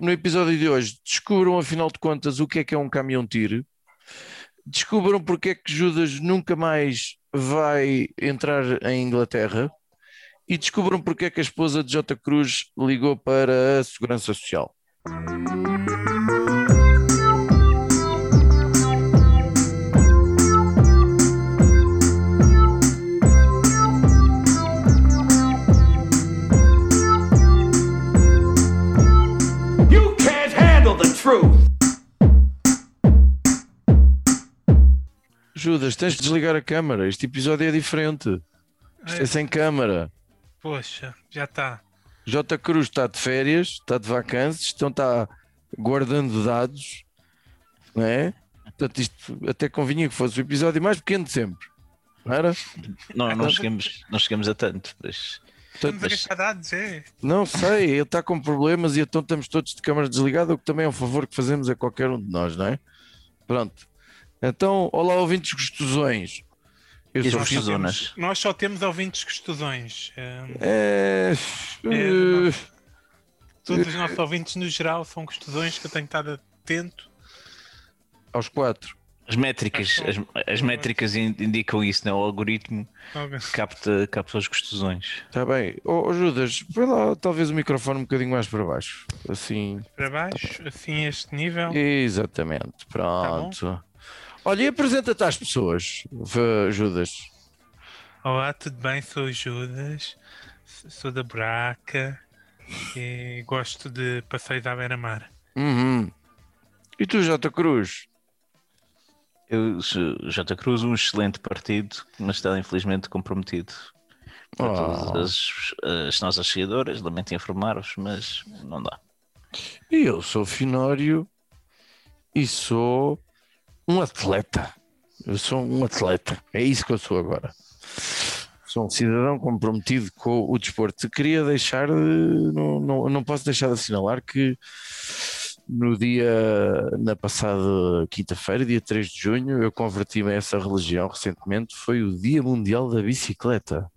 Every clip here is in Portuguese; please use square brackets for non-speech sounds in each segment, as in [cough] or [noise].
no episódio de hoje, descubram afinal de contas o que é que é um caminhão-tiro, descubram porque é que Judas nunca mais vai entrar em Inglaterra e descubram porque é que a esposa de J. Cruz ligou para a Segurança Social. Judas, tens de desligar a câmara. Este episódio é diferente. Isto é sem câmara. Poxa, já está. J. Cruz está de férias, está de vacances, então está guardando dados, não é? Portanto, isto até convinha que fosse o episódio mais pequeno de sempre. Não era? Não, não, chegamos, não chegamos a tanto, mas Portanto, dados, é. não sei, ele está com problemas e então estamos todos de câmara desligada, o que também é um favor que fazemos a qualquer um de nós, não é? Pronto. Então, olá ouvintes gostosões. Eu E sou vossas Filipe- zonas? Nós só temos ouvintes gostosões. Hum, É... É, todos os nossos ouvintes, no geral, são gostosões que eu tenho estado atento. aos quatro. as métricas, as, as métricas in- indicam isso, não? é? O algoritmo capta, capta as gostosões. Está bem. Ó Judas, põe lá talvez o microfone um bocadinho mais para baixo. Assim. Para baixo, assim, este nível. Exatamente. Pronto. Olha, e apresenta-te às pessoas, Judas. Olá, tudo bem? Sou o Judas, sou da Braca e gosto de passeios à beira-mar. Uhum. E tu, Jota Cruz? Eu, sou J. Cruz, um excelente partido, mas está infelizmente comprometido. Para Oh. todas as, as nossas seguidoras, lamento informar-vos, mas não dá. E eu sou Finório e sou um atleta. Eu sou um atleta. É isso que eu sou agora. Sou um cidadão comprometido com o desporto. Queria deixar, de- não, não, não posso deixar de assinalar que no dia, na passada quinta-feira, dia 3 de junho, eu converti-me a essa religião recentemente. Foi o Dia Mundial da Bicicleta.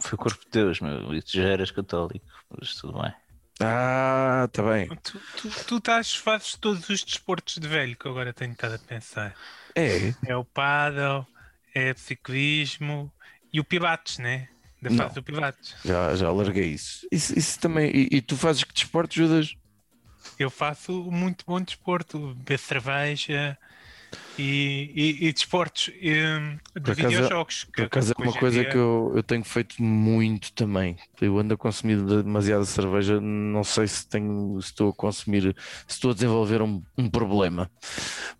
Foi o corpo de Deus, meu, e tu já eras católico, mas tudo bem. Ah, está bem. Tu, tu, tu estás, fazes todos os desportos de velho que agora tenho estado a pensar. É, É o paddle, é o ciclismo e o pilates, né? Da fase do pilates. já, já larguei isso. Isso, isso também. E, e tu fazes que desporto, Judas? Eu faço muito bom desporto, beber cerveja e, e, e desportos de Por acaso- videojogos. Por acaso é uma coisa dia- que eu, eu tenho feito muito também. Eu ando a consumir demasiada cerveja, não sei se tenho, se estou a consumir, se estou a desenvolver um, um problema.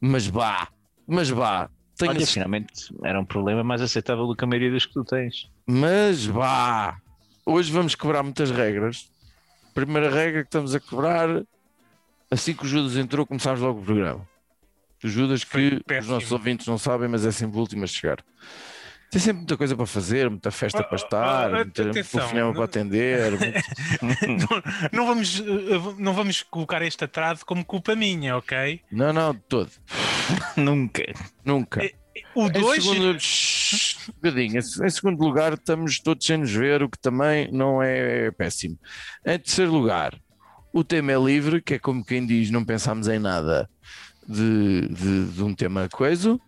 Mas vá, mas vá, tenho Olha, finalmente era um problema mais aceitável do que a maioria das que tu tens. mas vá. Hoje vamos quebrar muitas regras. Primeira regra que estamos a quebrar, assim que o Judas entrou, começámos logo o programa. O Judas que os nossos ouvintes não sabem, mas é sempre o último a chegar. Tem sempre muita coisa para fazer, muita festa Oh, para estar, oh, muita telefonema para atender. [laughs] muito- não, não vamos, uh, não vamos colocar este atraso como culpa minha, ok? Não, não, de todo. [laughs] Nunca. Nunca. É, O Em 2 segundo, Shhh, um bocadinho. Em segundo lugar, estamos todos sem nos ver, o que também não é péssimo. Em terceiro lugar, o tema é livre, que é como quem diz, não pensámos em nada de, de, de um tema coisa.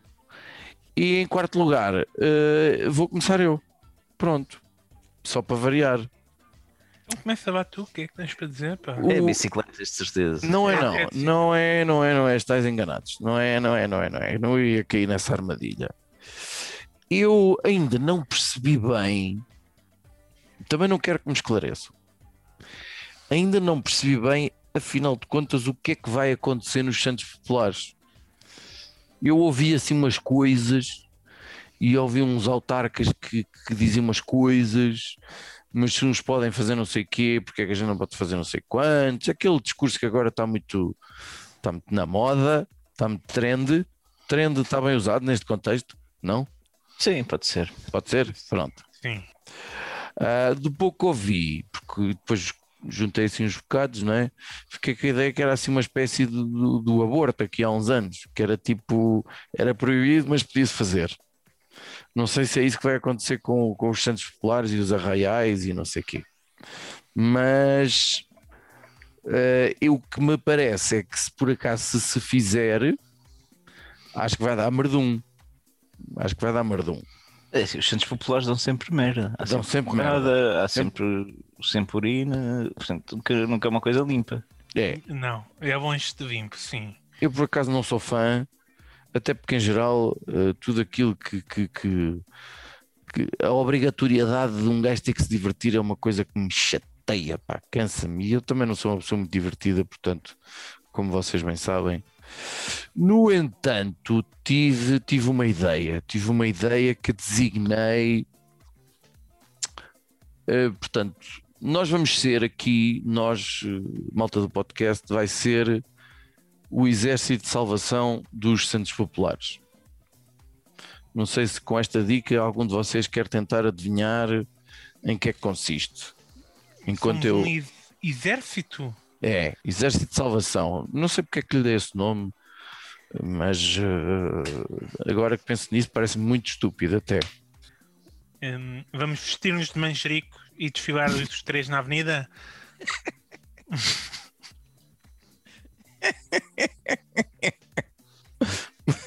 E em quarto lugar, eh, vou começar eu. Pronto. Só para variar. Então começa lá tu, o que é que tens para dizer? Pá? O- É bicicletas, de certeza. Não é, É, não. é. Não é, não é, não é. Estáis enganados. Não é, não é, não é, não é. Não ia cair nessa armadilha. Eu ainda não percebi bem. Também não quero que me esclareçam. Ainda não percebi bem, afinal de contas, o que é que vai acontecer nos Santos Populares. Eu ouvi assim umas coisas e ouvi uns autarcas que, que diziam umas coisas mas se uns podem fazer não sei o quê, porque é que a gente não pode fazer não sei quantos, aquele discurso que agora está muito, está muito na moda, está muito trend, trend está bem usado neste contexto, não? Sim, pode ser. Pode ser? Pronto. Sim. Ah, do pouco que ouvi, porque depois juntei assim uns bocados, não é? Fiquei com a ideia que era assim uma espécie do, do, aborto aqui há uns anos, que era tipo, era proibido, mas podia-se fazer. Não sei se é isso que vai acontecer com, com os Santos Populares e os Arraiais e não sei o quê. Mas Uh, o que me parece é que se por acaso se, se fizer, acho que vai dar merdum. Acho que vai dar merdum. É, assim, os centros populares dão sempre merda. Há Dão sempre, sempre merda, há sempre, sempre urina, portanto, nunca, nunca é uma coisa limpa. É, Não, é longe de limpo, sim. eu por acaso não sou fã, até porque em geral uh, tudo aquilo que, que, que- que a obrigatoriedade de um gajo ter que se divertir é uma coisa que me chateia, pá, cansa-me. E eu também não sou uma pessoa muito divertida, portanto, como vocês bem sabem. No entanto, tive, tive uma ideia, tive uma ideia que designei. Uh, portanto, nós vamos ser aqui, nós, uh, malta do podcast, vai ser o Exército de Salvação dos Santos Populares. Não sei se com esta dica algum de vocês quer tentar adivinhar em que é que consiste. Enquanto Somos eu. um ex- exército? É, Exército de Salvação. Não sei porque é que lhe dei esse nome, mas eh, agora que penso nisso parece muito estúpido até. Hum, vamos vestir-nos de manjerico e desfilar os três na avenida?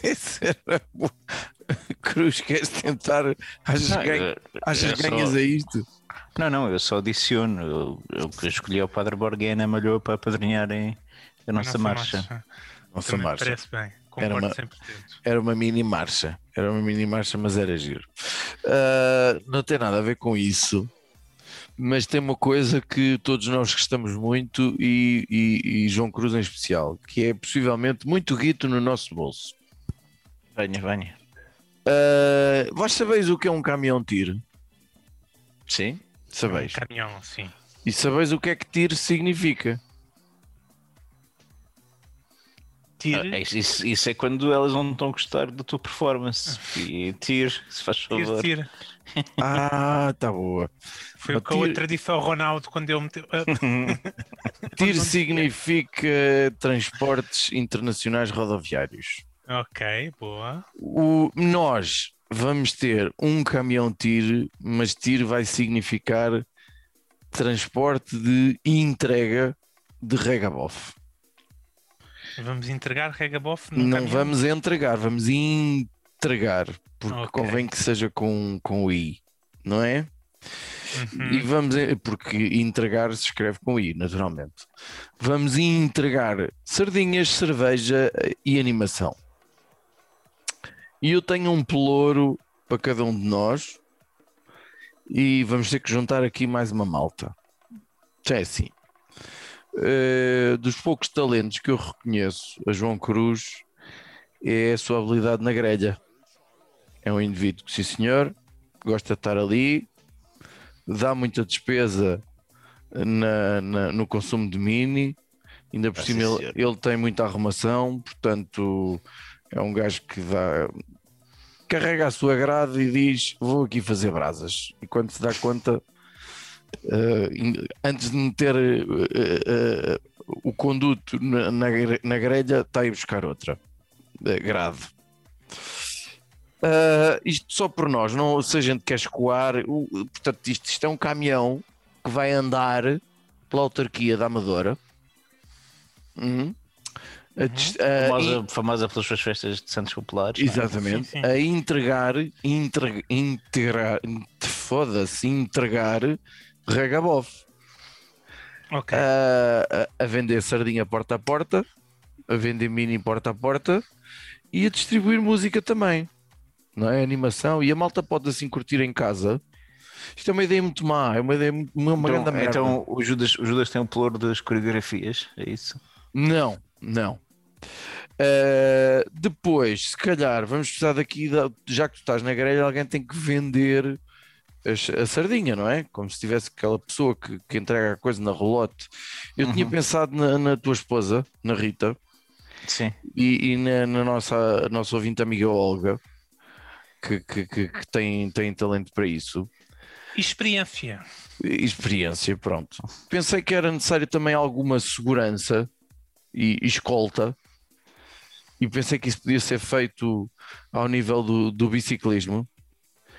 Esse era bom. Cruz, queres tentar? Achas, Não, que ganha- eu- achas ganhas só- a isto? Não, não, eu só adiciono. Eu, eu que escolhi o Padre Borghena Malhou para apadrinharem a nossa, marcha. Nossa Também marcha. Parece bem. Era uma- 100%. Era uma mini marcha. Era uma mini marcha, mas era giro. Ah, não tem nada a ver com isso. Mas tem uma coisa que todos nós gostamos muito e, e- e João Cruz em especial, que é possivelmente muito guito no nosso bolso. Venha, venha. Ah, vós sabeis o que é um caminhão tiro? Sim? Sabeis. Um caminhão, sim. E sabeis o que é que tiro significa? Tire, Ah, isso, isso- é quando elas não estão a gostar da tua performance. [laughs] E tire, se faz favor. tire. [laughs] Ah, tá boa. Foi o que a outra disse ao Ronaldo quando ele meteu. [laughs] Ah, Tiro significa transportes internacionais rodoviários. ok, boa. O, nós vamos ter um caminhão tiro, mas tiro vai significar transporte de entrega de regabof. Vamos entregar regabof no Não caminhão? vamos entregar, vamos entregar, porque Ok. convém que seja com, com o I, não é? Uhum. E vamos, porque entregar se escreve com I, naturalmente. Vamos entregar sardinhas, cerveja e animação. E eu tenho um pelouro para cada um de nós e vamos ter que juntar aqui mais uma malta. Já é assim. Eh, dos poucos talentos que eu reconheço a João Cruz é a sua habilidade na grelha. É um indivíduo que, sim senhor, gosta de estar ali, dá muita despesa na- na- no consumo de mini, ainda por Ah, cima ele, ele tem muita arrumação, portanto é um gajo que dá, carrega a sua grade e diz vou aqui fazer brasas e quando se dá conta in- antes de meter eh, eh, o conduto na, na, na grelha está a ir buscar outra grade Uh, isto só por nós, não, se a gente quer escoar, o- portanto, isto, isto é um caminhão que vai andar pela autarquia da Amadora. Uhum. A dis- a Famosa, famosa pelas suas festas de Santos Populares. é? Exatamente. Sim, sim. A entregar, entre- integrar, foda-se, entregar regabof. Ok. A, a- a vender sardinha porta a porta, a vender mini porta a porta e a distribuir música também. Não é? Animação. E a malta pode assim curtir em casa. Isto é uma ideia muito má, é uma ideia muito, uma, uma grande Então, merda. então o, Judas, o Judas tem um pelouro das coreografias, é isso? Não, não. Uh, depois, se calhar, vamos precisar daqui, da- já que tu estás na grelha, alguém tem que vender a, a sardinha, não é? Como se tivesse aquela pessoa que, que entrega a coisa na rolote. Eu tinha Uhum. pensado na, na tua esposa, na Rita, Sim. e, e na, na nossa, nossa ouvinte amiga Olga, que, que, que, que tem, tem talento para isso. Experiência. Experiência, pronto. Pensei que era necessário também alguma segurança e escolta, e pensei que isso podia ser feito ao nível do, do biciclismo.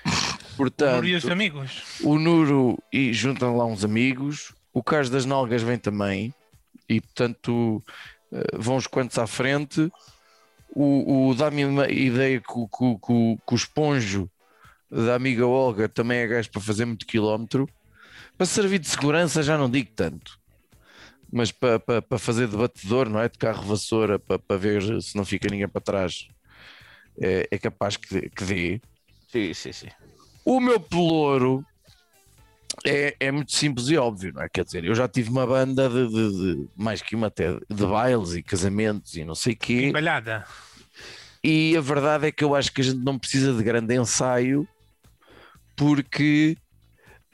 [laughs] Portanto, e os amigos. o Nuro e juntam lá uns amigos, o Carlos das Nalgas vem também, e portanto eh, vão os quantos à frente. O, o dá-me uma ideia que, o- que o- que o- que o esponjo da amiga Olga também é gajo para fazer muito quilómetro. Para servir de segurança já não digo tanto, mas para, para, para fazer de batedor, não é? De carro vassoura, para, para ver se não fica ninguém para trás, é, é capaz que, que dê. Sim, sim, sim. O meu pelouro é, é muito simples e óbvio, não é? Quer dizer, eu já tive uma banda de, de- de- mais que uma até, de bailes e casamentos e não sei o quê. Embalhada. E a verdade é que eu acho que a gente não precisa de grande ensaio porque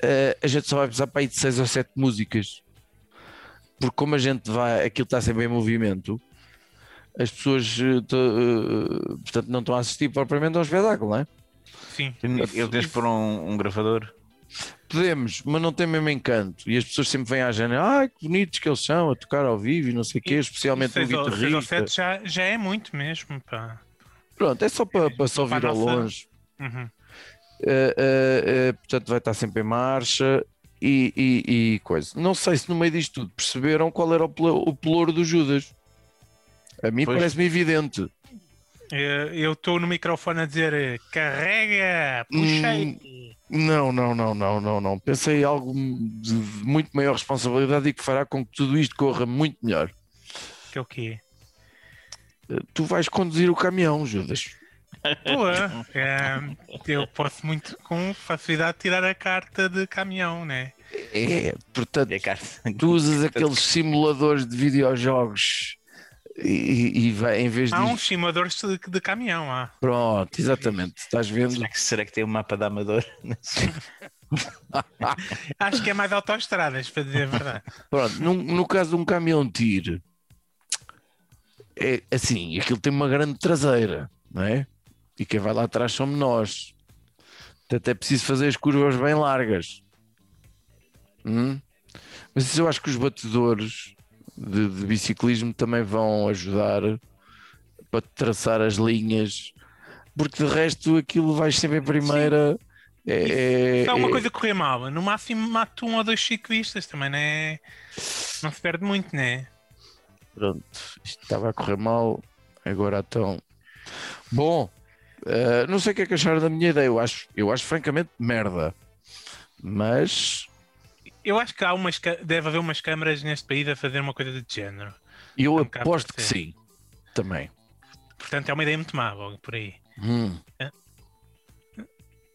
eh, a gente só vai precisar para aí de seis ou sete músicas. Porque como a gente vai, aquilo está sempre em movimento, as pessoas eh, eh, portanto, não estão a assistir propriamente ao espetáculo, não é? Sim. Eu tens por um, um gravador. Podemos, mas não tem mesmo encanto. E as pessoas sempre vêm à janela, ai que bonitos que eles são a tocar ao vivo e não sei o quê, especialmente o seis guitarrista. já, já é muito mesmo. Pá. Pronto, é só para, para só Para a ouvir ao nossa- longe. Uhum. Uh, uh, uh, portanto, vai estar sempre em marcha e, e- e coisa. Não sei se no meio disto tudo perceberam qual era o, o pelouro do Judas. A mim parece-me evidente. Eh, Eu estou no microfone a dizer eh, carrega, Hum. puxei. Não, não, não, não, não, não. Pensei em algo de muito maior responsabilidade e que fará com que tudo isto corra muito melhor. Que é o quê? Uh, Tu vais conduzir o caminhão, Judas. Boa. Eh, eu posso muito com facilidade tirar a carta de caminhão, né? É, portanto, É carta. tu usas aqueles simuladores de videojogos e, e- vai, em vez de. Há uns simuladores de, de caminhão, há. Pronto, exatamente. Estás vendo? Será que, será que tem um mapa da Amador? [laughs] Acho que é mais autoestradas, para dizer a verdade. Pronto, num- no caso de um caminhão tire, é assim, aquilo tem uma grande traseira, não é? E quem vai lá atrás somos nós. Portanto, é preciso fazer as curvas bem largas. Hum? Mas isso eu acho que os batedores de, de biciclismo também vão ajudar para traçar as linhas, porque de resto aquilo vais sempre em primeira. É, Se há uma é- coisa correr mal, no máximo mato um ou dois ciclistas, também não é. Não se perde muito, né? Pronto, isto estava a correr mal, agora então. Bom, eh, não sei o que é que acharam da minha ideia. Eu acho, eu acho francamente merda. Mas Eu acho que há umas, deve haver umas câmaras neste país a fazer uma coisa de género. eu Um bocado aposto que sim. Também. Portanto, é uma ideia muito má logo por aí. Hum,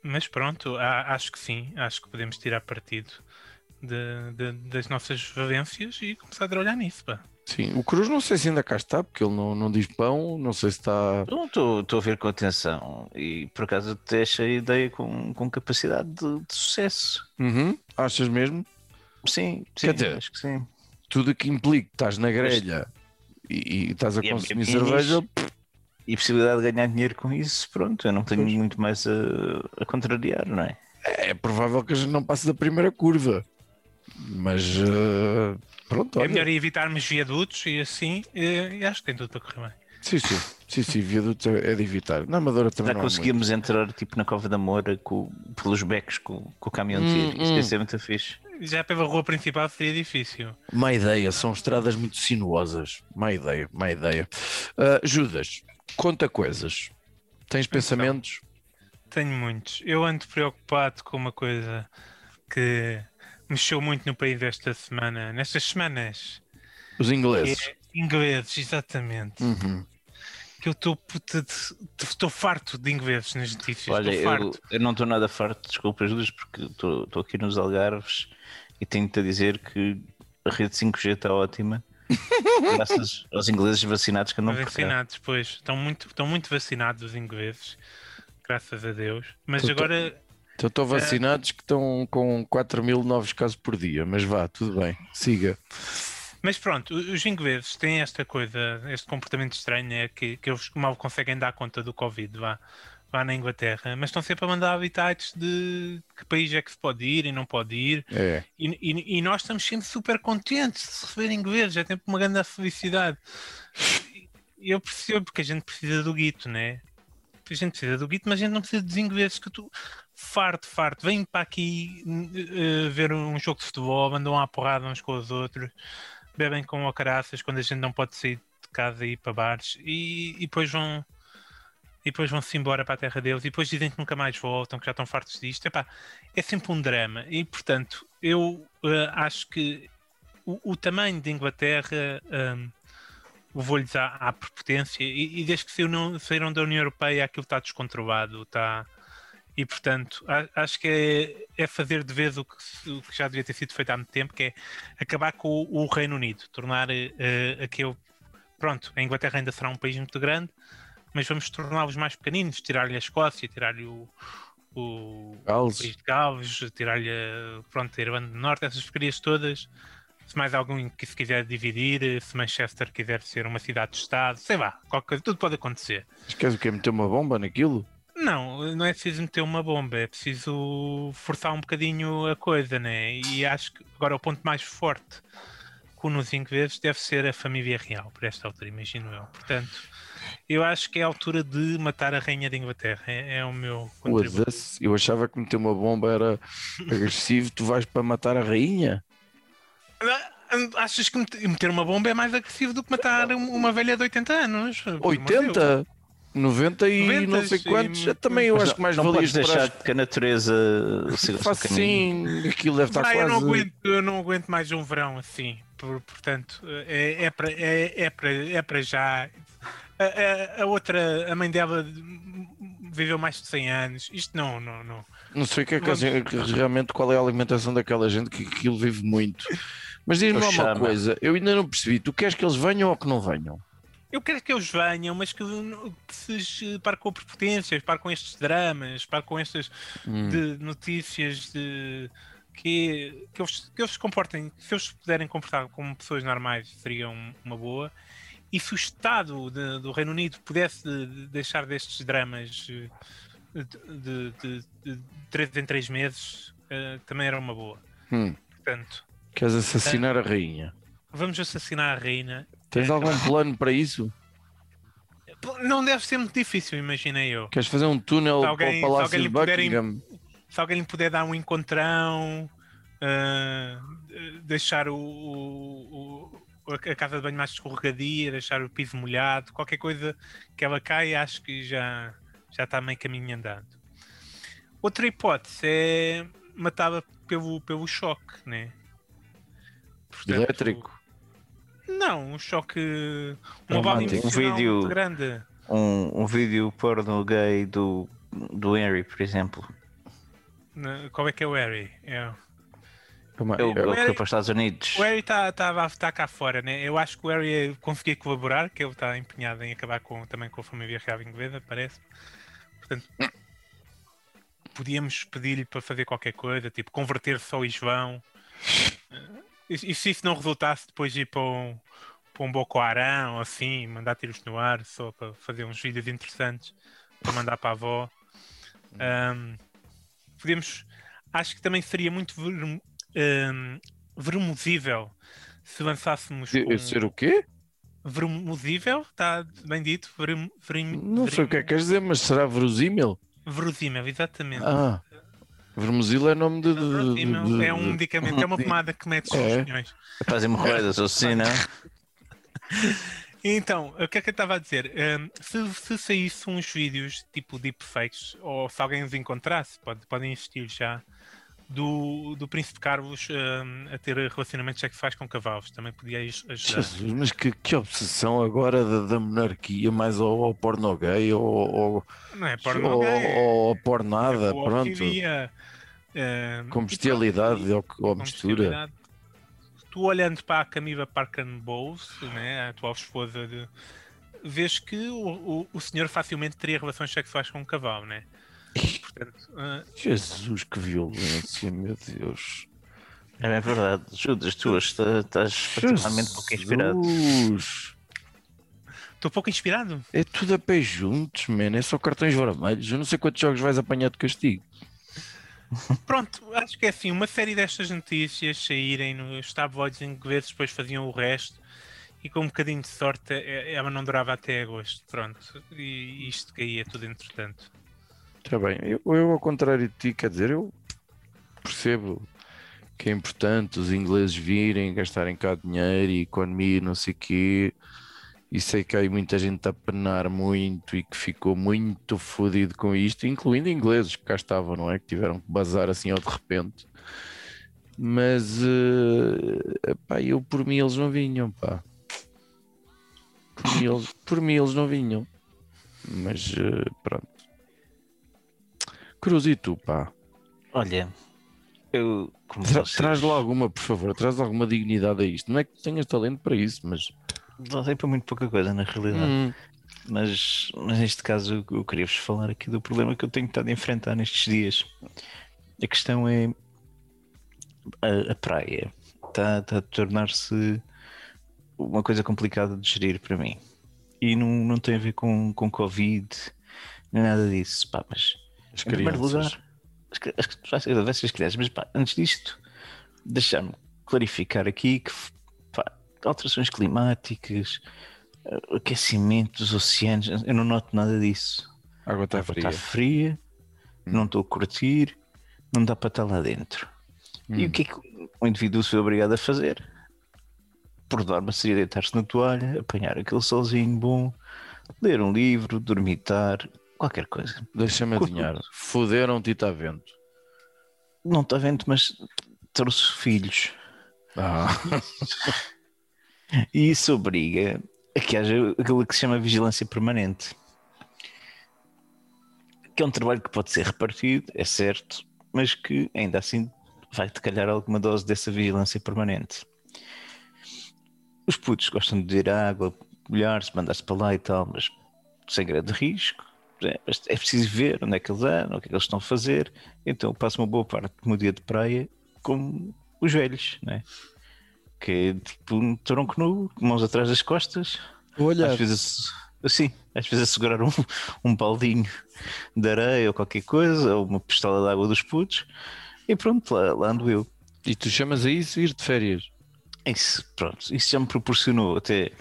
Mas pronto, a- acho que sim. Acho que podemos tirar partido de- de- das nossas valências e começar a trabalhar nisso. Pá. Sim, o Cruz não sei se ainda cá está, porque ele não, não diz pão, não sei se está. Estou a ver com atenção e por acaso até achei a ideia com, com capacidade de, de sucesso. Uhum, achas mesmo? Sim, sim, dizer, acho que sim. Tudo que implique que estás na grelha e, e estás a E é- consumir é cerveja. E a possibilidade de ganhar dinheiro com isso, pronto, eu não tenho Pois. muito mais a, a contrariar, não é? é provável que a gente não passe da primeira curva. Mas eh, pronto, É melhor evitarmos viadutos e assim, eh, e acho que tem tudo para correr bem. Sim, sim, sim, sim, viaduto é é de evitar. Na Amadora também Já não há muito. conseguimos entrar tipo na Cova da Moura com, pelos becos com, com o caminhão de Hum, tiro. Isso hum. ia ser muito fixe. Já pela rua principal seria difícil. Má ideia, são estradas muito sinuosas. Má ideia, má ideia. Ah, Judas, conta coisas. Tens pensamentos? Tenho muitos. Eu ando preocupado com uma coisa que mexeu muito no país esta semana, nestas semanas. Os ingleses. é ingleses, exatamente. Uhum. Que eu estou farto de ingleses nas notícias. Olha, Estou eu, farto. eu não estou nada farto, desculpa, Judas, porque estou aqui nos Algarves e tenho-te a dizer que a rede 5G está ótima. [laughs] graças aos ingleses vacinados que andam. Vacinados, pois. Estão muito, estão muito vacinados os ingleses. Graças a Deus. Mas agora Então estão vacinados que estão com 4 mil novos casos por dia. Mas vá, tudo bem. Siga. Mas pronto, os ingleses têm esta coisa, este comportamento estranho, é que, que eles mal conseguem dar conta do Covid, vá, vá na Inglaterra, mas estão sempre a mandar habitats de que país é que se pode ir e não pode ir, É. e, e- e nós estamos sempre super contentes de se receber ingleses, é sempre uma grande felicidade. Eu percebo porque a gente precisa do guito, né? A gente precisa do guito, mas a gente não precisa dos ingleses que tu farto, farto, vêm para aqui eh, ver um jogo de futebol, andam à porrada uns com os outros. bebem com caraças quando a gente não pode sair de casa e ir para bares e, e depois vão e depois vão-se embora para a terra deles e depois dizem que nunca mais voltam, que já estão fartos disto. Epá, é sempre um drama e portanto eu uh, acho que o, o, tamanho de Inglaterra um, levou-lhes à, à prepotência e, e desde que saíram, saíram da União Europeia aquilo está descontrolado, está e portanto acho que é, é, fazer de vez o que, o que, já devia ter sido feito há muito tempo, que é acabar com o, o Reino Unido, tornar uh, aquele pronto, a Inglaterra ainda será um país muito grande, mas vamos torná-los mais pequeninos, tirar-lhe a Escócia, tirar-lhe o, o, Gales. o país de Gales, tirar-lhe pronto, a Irlanda do Norte, essas porcarias todas. Se mais algum que se quiser dividir, se Manchester quiser ser uma cidade de Estado, sei lá, qualquer coisa, tudo pode acontecer. Esquece o que é meter uma bomba naquilo? Não, não é preciso meter uma bomba, é preciso forçar um bocadinho a coisa, né? E acho que agora o ponto mais forte com nos ingleses deve ser a família real, por esta altura, imagino eu. Portanto, eu acho que é a altura de matar a rainha de Inglaterra. É, é o meu contributo. Eu achava que meter uma bomba era agressivo, tu vais para matar a rainha? Achas que meter uma bomba é mais agressivo do que matar uma velha de 80 anos? 80? 90 e 90 não sei quantos. E... Também eu acho que mais não valias deixar que a natureza faça assim, aquilo deve estar quase. Eu não, aguento, eu não aguento mais um verão assim. Portanto, é, é, para, é, é, para, é para já. A, a, a, outra, a mãe dela viveu mais de 100 anos. Isto não, não, não. Não sei que é que, realmente qual é a alimentação daquela gente que aquilo vive muito. Mas diz-me uma coisa, eu ainda não percebi. Tu queres que eles venham ou que não venham? Eu quero que eles venham, mas que, que se pare com prepotências, pare com estes dramas, pare com estas hum. de notícias de que, que, eles, que eles se comportem, se eles se puderem comportar como pessoas normais, seria uma boa. E se o Estado de, do Reino Unido pudesse deixar destes dramas eh, de, de, de, três em três meses, uh, também era uma boa. Hum. Portanto, Queres assassinar uh, a rainha? Vamos assassinar a rainha Tens algum plano para isso? Não deve ser muito difícil, imaginei eu. Queres fazer um túnel alguém, para o Palácio de Buckingham? se alguém lhe puder dar um encontrão, uh, deixar o, o, o, a casa de banho mais escorregadia, deixar o piso molhado, qualquer coisa que ela caia, acho que já, já está meio caminho andando. Outra hipótese é matá-la pelo, pelo choque, né? Portanto, Elétrico. Não, um choque. Um, um vídeo grande. Um, um vídeo porno gay do, do Henry, por exemplo. Qual é que é o Harry? É, Como é? é o, o Harry, para os Estados Unidos. O Harry está tá, tá cá fora, né? Eu acho que o Harry conseguia colaborar, que ele está empenhado em acabar com, também com a família real inglesa, parece. Portanto, podíamos pedir-lhe para fazer qualquer coisa, tipo converter-se ao Islão. E, e, se isso não resultasse, depois ir para um, para um Boko Haram ou assim, mandar tiros no ar só para fazer uns vídeos interessantes para mandar para a avó. Um, podemos. Acho que também seria muito ver, um, vermosível se lançássemos. Um, ser o quê? Vermosível, está bem dito. Verim, verim, não sei o que é que queres dizer, mas será verosímil? Verosímil, exatamente. Ah. Vermosil é nome de, de, de, de, É um medicamento, é uma pomada que mete é. os milhões. Faz hemorroidas ou assim, não? Então, o que é que eu estava a dizer? Um, se, se saísse uns vídeos tipo deepfakes, ou se alguém os encontrasse, pode, podem existir já, do, do Príncipe Carlos um, a ter relacionamentos sexuais com cavalos, também podia ajudar. Jesus, mas que, que obsessão agora da, da monarquia, mais ao, ao porno gay, ou, Não é porno ou, gay. ou pornada, é pronto. uh, com bestialidade ou, ou mistura tu olhando para a Camila Parker Bowles, né, a atual esposa de. vês que o, o, o senhor facilmente teria relações sexuais com um cavalo, né? Portanto, uh... Jesus, que violência, meu Deus. É, é verdade, Judas, tu estás particularmente pouco inspirado. Estou pouco inspirado? É tudo a pé juntos, man. É só cartões vermelhos. Eu não sei quantos jogos vais apanhar de castigo. Pronto, acho que é assim, uma série destas notícias saírem nos tabloides ingleses, depois faziam o resto e com um bocadinho de sorte é, ela não durava até agosto, pronto, e isto caía tudo entretanto. Está bem, eu, eu ao contrário de ti, quer dizer, eu percebo que é importante os ingleses virem, gastarem cá dinheiro e economia, não sei o quê. E sei que há muita gente a penar muito e que ficou muito fodido com isto, incluindo ingleses que cá estavam, não é? Que tiveram que bazar assim ao de repente. Mas eh, pá, eu por mim eles não vinham, pá. Por mim eles, por mim eles não vinham. Mas eh, pronto. Cruz e tu, pá. Olha, eu. Como Tra- vocês- traz lá alguma, por favor, traz alguma dignidade a isto. Não é que tenhas talento para isso, mas. Não sei para muito pouca coisa, na realidade. Hum, Mas, mas neste caso eu, eu queria-vos falar aqui do problema que eu tenho estado a enfrentar nestes dias. A questão é a, a praia está, está a tornar-se uma coisa complicada de gerir para mim. E não, não tem a ver com, com Covid, nem nada disso. Pá, mas as em primeiro crianças. lugar, as, as, ser as crianças, mas pá, antes disto, deixar-me clarificar aqui que pá, alterações climáticas, eh, aquecimento dos oceanos, eu não noto nada disso. A água está água fria. está fria, não estou a curtir, não dá para estar lá dentro. E Hum. o que é que o indivíduo foi obrigado a fazer? Por norma seria deitar-se na toalha, apanhar aquele solzinho bom, ler um livro, dormitar, qualquer coisa. Deixa-me adivinhar. Foderam-te e está vento. Não está vendo, mas trouxe filhos. Ah, [laughs] E isso obriga a que haja aquilo que se chama vigilância permanente. Que é um trabalho que pode ser repartido, é certo, mas que ainda assim vai-te calhar alguma dose dessa vigilância permanente. Os putos gostam de beber água, molhar-se, mandar-se para lá e tal, mas sem grande risco. É, é preciso ver onde é que eles andam, o que é que eles estão a fazer. Então eu passo uma boa parte do meu dia de praia como os velhos, né? que é tipo um tronco nu, mãos atrás das costas, olha, às vezes assim, às vezes a segurar um, um baldinho de areia ou qualquer coisa, ou uma pistola de água dos putos, e pronto, lá, lá ando eu. e tu chamas a isso ir de férias? Isso, pronto, isso já me proporcionou até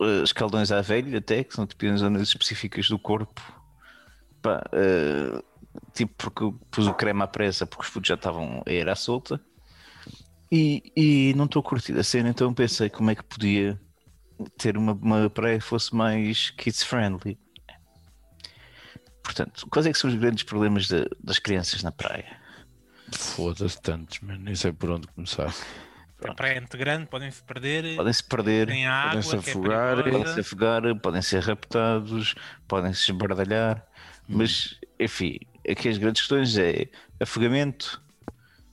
eh, escaldões à velha, até que são tipo em zonas específicas do corpo. Pá, eh, tipo porque pus o creme à pressa porque os putos já estavam a ir à solta e, e não estou a curtir a cena, então pensei como é que podia ter uma, uma praia que fosse mais kids friendly. Portanto, quais é que são os grandes problemas da- das crianças na praia? Foda-se tantos, mano. Nem sei por onde começar. A praia é muito grande, podem-se perder. Podem-se perder, Tem água, podem-se que é afogar, podem se afogar, podem ser raptados, podem se esbardalhar, mas enfim, aqui as grandes questões é afogamento,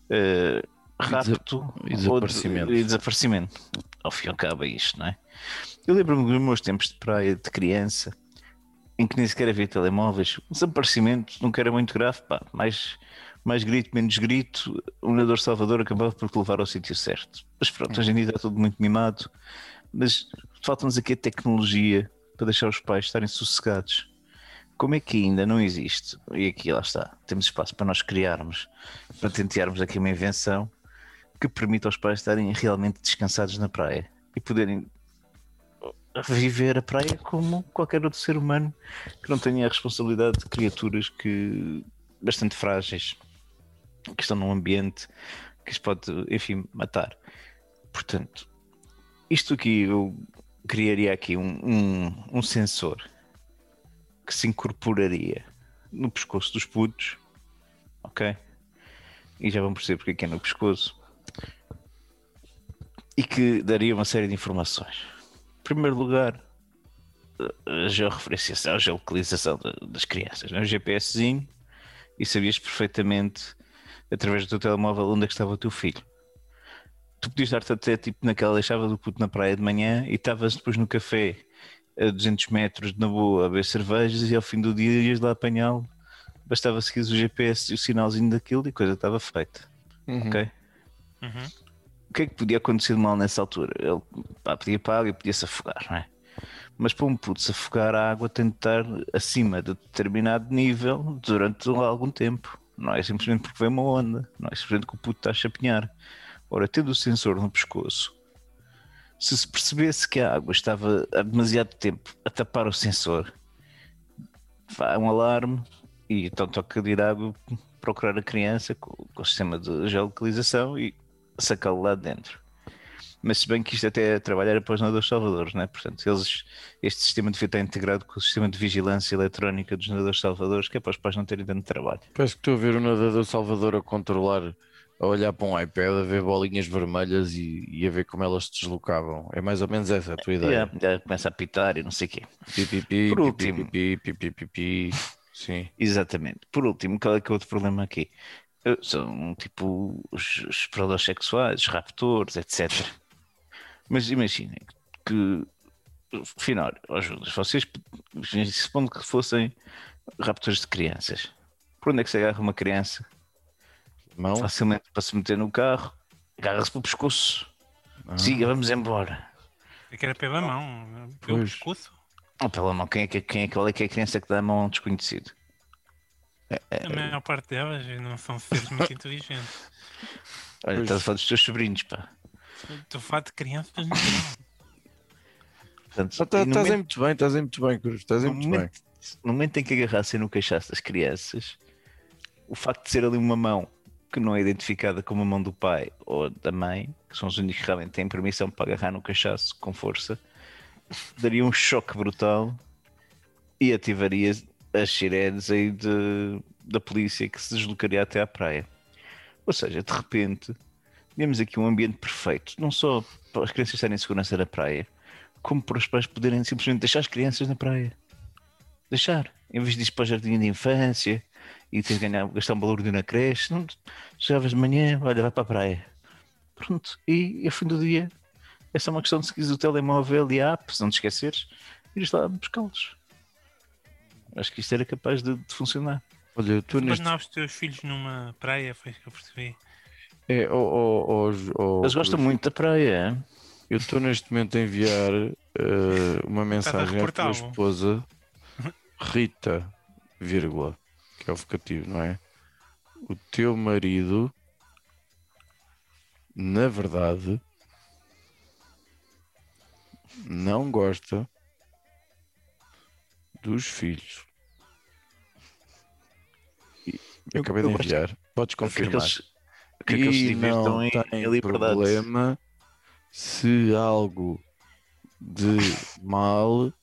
eh, rapto e desaparecimento. de- e desaparecimento. Ao fim e ao cabo é isto, não é? Eu lembro-me dos meus tempos de praia de criança, em que nem sequer havia telemóveis, o desaparecimento nunca era muito grave, pá, mais, mais grito, menos grito, o nadador Salvador acabava por te levar ao sítio certo. Mas pronto, hoje em dia está tudo muito mimado, mas falta-nos aqui a tecnologia para deixar os pais estarem sossegados. Como é que ainda não existe? E aqui lá está, temos espaço para nós criarmos, para tentearmos aqui uma invenção que permita aos pais estarem realmente descansados na praia e poderem viver a praia como qualquer outro ser humano que não tenha a responsabilidade de criaturas que bastante frágeis que estão num ambiente que os pode, enfim, matar. Portanto, isto aqui eu criaria aqui um, um, um sensor que se incorporaria no pescoço dos putos, ok? E já vão perceber porque é é no pescoço. E que daria uma série de informações. Em primeiro lugar, a georreferenciação, a geolocalização da- das crianças, né? o GPSzinho, e sabias perfeitamente, através do teu telemóvel, onde é que estava o teu filho. Tu podias estar-te até tipo naquela, deixava do puto na praia de manhã e estavas depois no café a 200 metros na boa a beber cervejas e ao fim do dia ias lá apanhá-lo. Bastava seguir o GPS e o sinalzinho daquilo e a coisa estava feita. Ok? Uhum. O que é que podia acontecer de mal nessa altura? Ele pá, pedia para a água e podia-se afogar, não é? Mas para um puto se afogar, a água tem de estar acima de determinado nível durante algum tempo. Não é simplesmente porque vem uma onda, não é simplesmente que o puto está a chapinhar. Ora, tendo o sensor no pescoço, se se percebesse que a água estava há demasiado tempo a tapar o sensor, vai um alarme e então toca de ir água procurar a criança com, com o sistema de geolocalização e sacá-lo lá de dentro. Mas se bem que isto até é trabalhar para os nadadores salvadores, né? portanto, eles, este sistema devia estar integrado com o sistema de vigilância eletrónica dos nadadores salvadores, que é para os pais não terem tanto trabalho. Parece que estou a ver o nadador Salvador a controlar, a olhar para um iPad, a ver bolinhas vermelhas e, e a ver como elas se deslocavam. É mais ou menos essa a tua ideia. Já, já começa a pitar e não sei o quê. Pi, pi, pi, Por último. Sim. Exatamente. Por último, qual é que é outro problema aqui? São tipo os, os predadores sexuais, os raptores, etc. Mas imaginem que, afinal, ó Judas, vocês supondo que fossem raptores de crianças, por onde é que se agarra uma criança? Mão? Facilmente para se meter no carro, agarra-se pelo pescoço. Siga, vamos embora. Eu quero pela mão, pelo Pois. pescoço. Oh, pela mão, quem é que, quem é, qual é que é a criança que dá a mão a um desconhecido? A maior parte delas não são seres muito [laughs] inteligentes. Olha, Pois. estás a falar dos teus sobrinhos, pá. Estou a falar de crianças. Portanto, Ah, tá- Estás aí momento- muito bem, estás aí muito bem, Cruz. Estás muito bem. momento, no momento em que agarrassem no cachaço das crianças, o facto de ser ali uma mão que não é identificada como a mão do pai ou da mãe, que são os únicos que realmente têm permissão para agarrar no cachaço com força, daria um choque brutal e ativaria as sirenes aí de, da polícia que se deslocaria até à praia. Ou seja, de repente, temos aqui um ambiente perfeito, não só para as crianças estarem em segurança na praia, como para os pais poderem simplesmente deixar as crianças na praia. Deixar. Em vez de ir para o jardim de infância e teres de ganhar, gastar um balúrdio na creche, não, chegavas de manhã, olha, vai para a praia. Pronto. E ao fim do dia, é só uma questão de seguir o telemóvel e a app, se não te esqueceres, ires lá buscá-los. Acho que isto era capaz de, de funcionar. Olha, Depois neste. não os teus filhos numa praia, foi isso que eu percebi. É, oh, oh, oh, oh, Eles gostam muito da praia. hein? Eu estou neste momento a enviar eh, uma mensagem à tua esposa, Rita, vírgula, que é o vocativo, não é? O teu marido, na verdade, não gosta dos filhos. Eu- acabei eu de gosto- enviar. Podes Quer que eles, quer que eles se E divirtam em, tem em liberdade. problema se algo de mal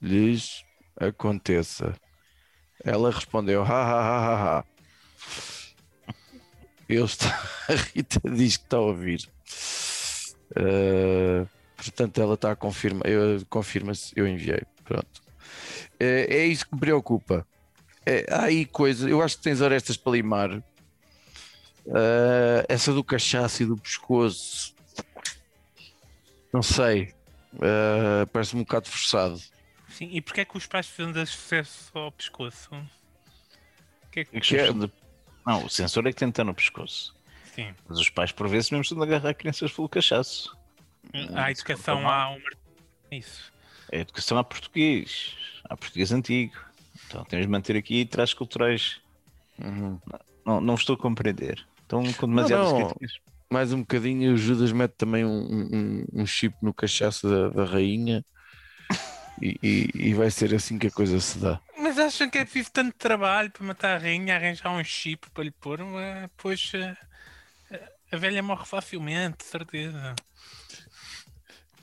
lhes aconteça. Ela respondeu, ha ha ha ha ha. Ele está, [laughs] a Rita diz que está a ouvir. Uh, portanto, ela está a confirmar. Eu, confirma-se, eu enviei. Pronto. É, é isso que me preocupa. É, há aí coisas. Eu acho que tens arestas para limar. Uh, essa do cachaço e do pescoço, não sei, uh, parece-me um bocado forçado. Sim, e porquê é que os pais precisam de acesso ao pescoço? Que é que... É questão de- Não, o sensor é que tem estar no pescoço. Sim. Mas os pais, por vezes, mesmo estão a agarrar crianças pelo cachaço. A educação há uma... Isso. A educação há português, há português antigo. Então temos de manter aqui traços culturais. Não, não estou a compreender. Estão com demasiadas não. críticas. Mais um bocadinho, o Judas mete também um, um, um chip no cachaço da, da rainha e, e- e vai ser assim que a coisa se dá. Mas acham que é preciso tanto trabalho para matar a rainha, arranjar um chip para lhe pôr? Mas, Pois eh, a velha morre facilmente, de certeza.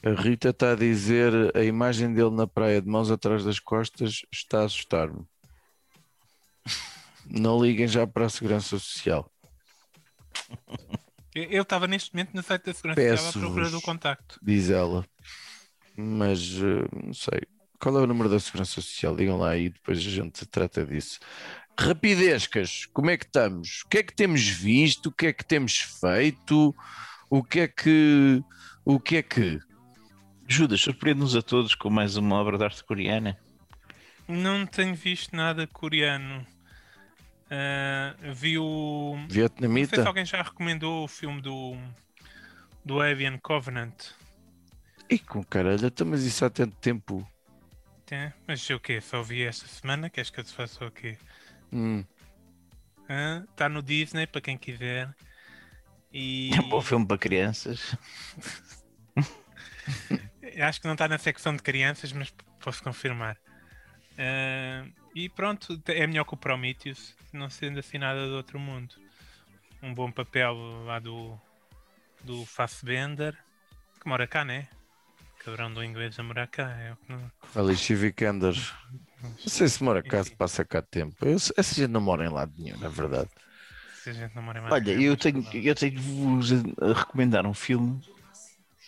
A Rita está a dizer a imagem dele na praia de mãos atrás das costas está a assustar-me. Não liguem já para a Segurança Social. Eu estava neste momento no site da Segurança Social à procura do contacto. diz ela. Mas eh, não sei. Qual é o número da Segurança Social? Digam lá e depois a gente trata disso. Rapidescas, como é que estamos? O que é que temos visto? O que é que temos feito? O que é que. O que é que. Judas, surpreende-nos a todos com mais uma obra de arte coreana. Não tenho visto nada coreano. Ah, vi o. Não sei se Vietnamita? alguém já recomendou o filme do. do Avian Covenant. E com caralho, então, mas isso há tanto tempo. Tem? Mas o quê? Só vi esta semana? Queres que eu te faça o quê? Hum, Está no Disney para quem quiser. E É um bom filme para crianças. [laughs] acho que não está na secção de crianças, mas posso confirmar. Ah, E pronto, é melhor que o Prometheus, não sendo assim nada do outro mundo. Um bom papel lá do, do Fassbender, que mora cá, né? Cabrão do inglês a morar cá. É o que não... Não sei se mora cá, se passa cá tempo. Eu, essa gente não mora em lado nenhum, na verdade. Se a gente não mora em mais Olha, tempo, eu tenho, eu tenho de vos recomendar um filme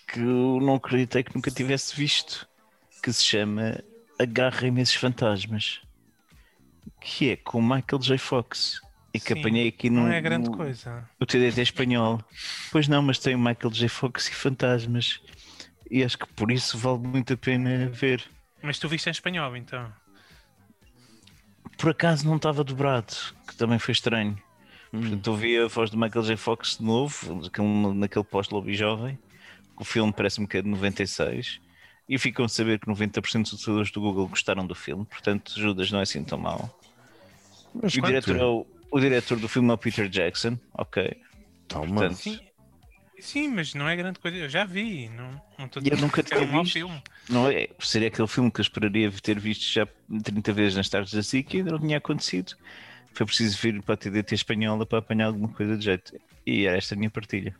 que eu não acreditei que nunca tivesse visto, que se chama Agarrem esses fantasmas, que é com Michael J. Fox. E que Sim, apanhei aqui no, Não é grande no- coisa. no TDT espanhol. Pois não, mas tem o Michael J. Fox e fantasmas. E acho que por isso vale muito a pena ver. Mas tu viste em espanhol, então. Por acaso não estava dobrado, que também foi estranho. Hum. Portanto, ouvi a voz do Michael J. Fox de novo, naquele, e Jovem. O filme parece-me que é de 96. E ficam a saber que 90% dos utilizadores do Google gostaram do filme, portanto, Judas não é assim tão mau. Mas E o diretor, é o, o diretor do filme é o Peter Jackson, ok. Toma. portanto, Sim, sim, mas não é grande coisa. Eu já vi. Não, não estou eu nunca que é um tinha mau visto. filme. Não é? Seria aquele filme que eu esperaria ter visto já 30 vezes nas tardes da SIC e ainda não tinha acontecido. Foi preciso vir para a TDT espanhola para apanhar alguma coisa de jeito. E era esta a minha partilha.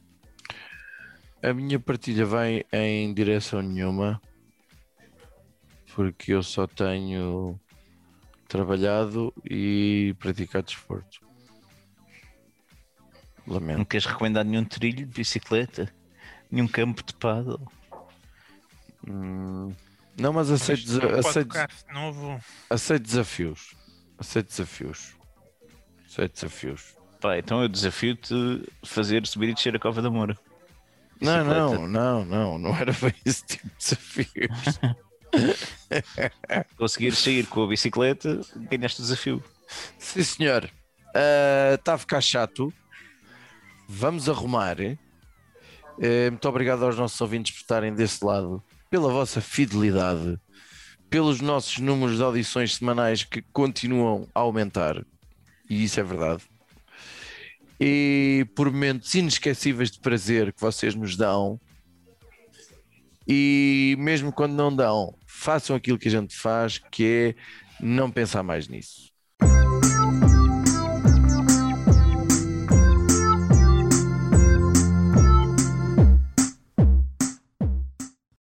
A minha partilha vai em direção nenhuma, porque eu só tenho trabalhado e praticado desporto. Não Lamento. queres recomendar nenhum trilho de bicicleta? Nenhum campo de paddle? Hum, Não, mas aceito, desa- aceito, novo. aceito desafios. Aceito desafios. Aceito desafios. Pá, então eu desafio-te a fazer subir e descer a Cova da Moura. Não, não, não, não, não era bem esse tipo de desafios. [laughs] [laughs] Conseguir sair com a bicicleta, ganhaste o desafio. Sim, senhor. Está a ficar chato. Vamos arrumar. Eh, muito obrigado aos nossos ouvintes por estarem desse lado, pela vossa fidelidade, pelos nossos números de audições semanais que continuam a aumentar. E isso é verdade. E por momentos inesquecíveis de prazer que vocês nos dão. E mesmo quando não dão, façam aquilo que a gente faz, que é não pensar mais nisso.